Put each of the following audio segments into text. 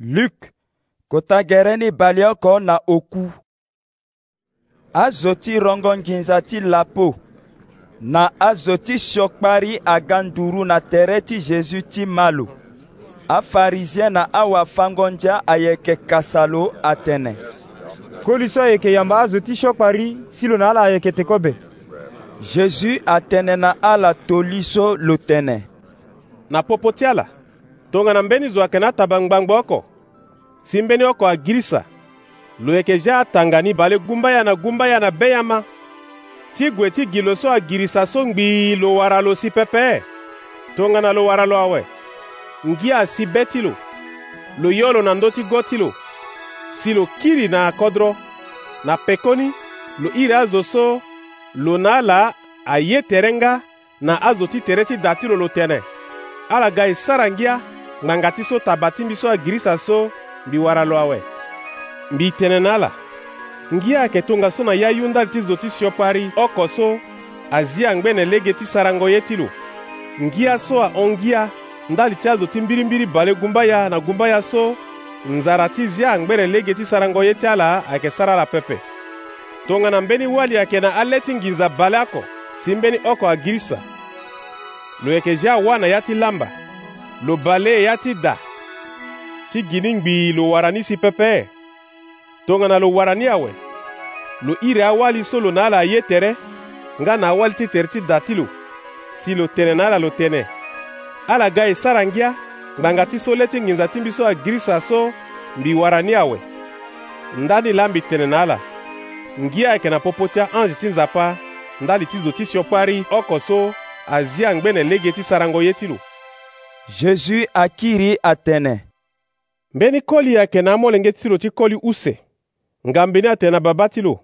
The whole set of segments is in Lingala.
luk kota gɛrɛ ni baliya kɔ na oku azo ti rɔngɔ-nginza ti lapo na azo ti siɔkpari aga nduru na tɛrɛ ti zezu ti ma lo afarizien na awafangonja ayeke kasa lo atene koli so ayeke yamba azo ti siokpari si lo na ala ayeke tekobe zezu atene na ala toli so lo tene na popo ti ala tongana mbeni zo ayeke na ataba ngbangba oko si mbeni oko agirisa lo yeke za atanga ni bale gumba ya na gumba ya na be ya ma ti gue ti gi lo so agirisa so ngbii lo wara lo si pepe tongana lo wara lo awe ngi asi be ti lo lo yo lo na ndö ti go ti lo si lo kiri na akodro na pekoni lo iri azo so lo na ala aye tere nga na azo ti tere ti da ti lo lo tene ala ga e sara ngia ŋmanga ti so taba ti mbi so agirisa so mbi wara lo awe mbi tene na ala ngi ayeke tongaso na ya yundali ti zo ti sioko ari oko so azia angbene lege ti sarango ye ti lo ngia so ahongia ndali ti azo ti mbirimbiri bale gumba ya na gumba ya so nzara ti zia angbere lege ti sarango ye ti ala ayeke sara la pepe tongana mbeni wali ayeke na ale ti nginza bale oko si mbeni oko agirisa lo yeke zia awa na ya ti lamba lo bale ya ti da ti ngbi lo wara si pɛpɛɛ tongana lo wara ni awɛ lo iri awali so lo na ala ye tɛrɛ nga na awali tere ti da ti lo si lo tene na ala lo tene ala ga e sara ngia ngbanga ti so le ti nginza ti mbi so agirisa so mbi wara ni ndani la mbi tene na ala ngia ayeke na popo ti ange ti nzapa ndali ti zo ti siokpari oko so azia ngbene lege ti sarango ye ti lo jésus akiri atene mbeni koli yeke na amolenge ti lo ti koli use nga mbeni atene na baba ti lo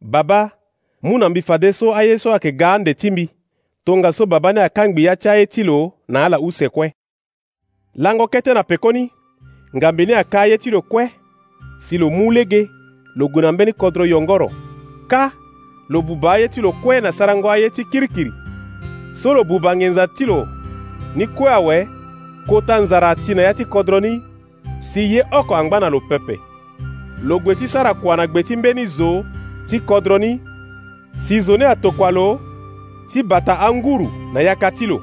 baba mu na mbi fade so aye so ayeke ga ande ti mbi tongaso baba ni akangbi ya ti aye ti lo na ala use kue lango kete na pekoni nga mbeni aka aye ti lo kue si lo mu lege lo gue na mbeni kodro yongoro ka lo buba aye ti lo kue na sarango aye ti kirikiri so lo buba ngenza ti lo ni kue awe kota nzara ti na ya ti kodro ni si ye oko angba na lo pepe lo gue ti sara kua na gbe ti mbeni zo ti kodro ni si zo ni atokua lo ti bata anguru na yaka ti lo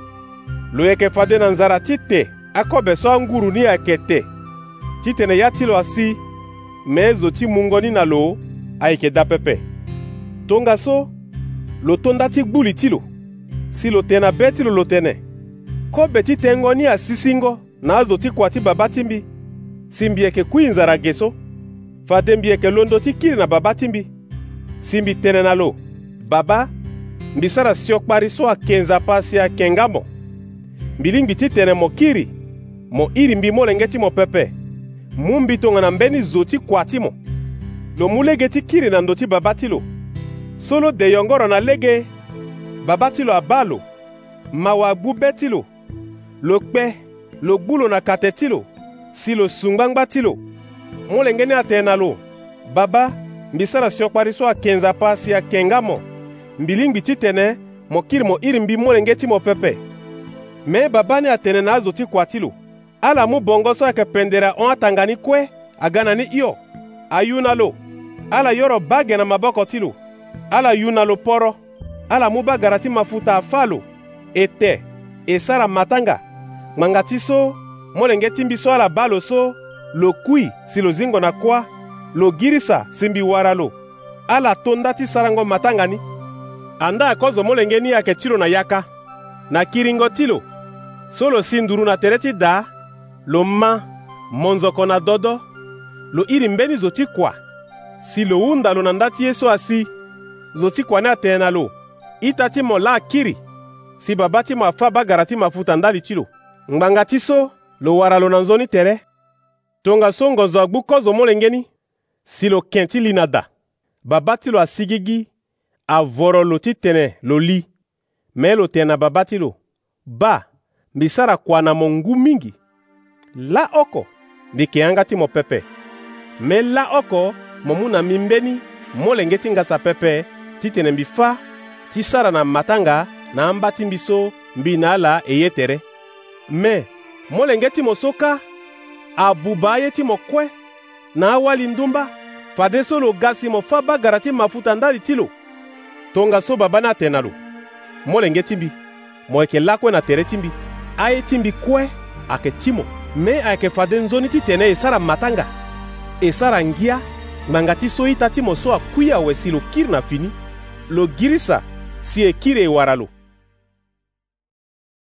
lo yeke fade na nzara ti te akobe so anguru ni ayeke te titene ya ti lo asi me e zo ti mungoni na lo ayeke da pepe tongaso lo tonda ti gbuli ti lo si lo tene na be ti lo lo tene kobe ti tengo ni asisingo na azo ti kua ti babâ ti mbi si mbieke kui nzara ge so fa de mbieke londo ti kiri na babâ ti mbi si mbi tënë na lo babâ mbi sara siokpari so ayeke nzapa si ayeke ngambo mbi lingbi ti tene mo kiri mo iri mbi molenge ti mo pepe mu mbi tongana mbeni zo ti kua ti mo lo mu lege ti kiri na ndo ti babâ ti lo so lo de yongoro na lege babâ ti lo abâ lo mawa agbu be ti lo lo kpe lo gbu lo na kate ti lo si lo su ngbangba ti lo mu lenge ni atene na lo baba mbi sara si okpari so akenza apa si akenga mo mbi lingbi ti tene mo kiri mo iri mbi mu lenge ti mo pepe me baba ni atene na azo ti kua ti lo ala mu bongo so ayeke pendere ahon atanga ni kue aga na ni hio ayu na lo ala yoro bage na maboko ti lo ala yu na lo poro ala mu bagara ti mafuta afâ lo ete. e sara matanga ngbanga ti so molenge ti mbi so ala bâ lo so lo kui si lo zingo na kuâ lo girisa si mbi wara lo ala tonda ti sarango matanga ni andaa kozo molenge ni ayeke ti lo na yaka na kiringo ti lo so lo si nduru na tere ti daa lo ma monzoko na dodo lo iri mbeni zo ti kua si lo hunda lo na ndá ti ye so asi zo ti kua ni atene na lo ita ti mo laa kiri si babâ ti mafâ bagara ti mafuta ndali ti lo ngbanga ti so lo wara lo na nzoni tere tongaso ngonzo agbu kozo molenge ni si lo ken ti li na da babâ ti lo asigi gi avoro lo titene lo li me lo tene na babâ ti lo ba mbi sara kua na mo ngu mingi la oko mbi yeke yanga ti mo pepe me la oko mo mu na mi mbeni molenge ti ngasa pepe titene mbi fâ ti sara na matanga na mbati mbiso mbi na ala eye tere me molenge ti mo so ka abuba aye ti mo kue na awali ndumba fade so lo ga si mo fâ bagara ti mafuta ndali ti lo tongaso babâ ni atene na lo molenge ti mbi mo yeke lakue na tere ti mbi aye ti mbi kue ayeke ti mo me ayeke fade nzoni ti tene e sara matanga e sara ngia ngbanga ti so ita ti mo so akui awe si lo kiri na fini lo girisa si e kiri e wara lo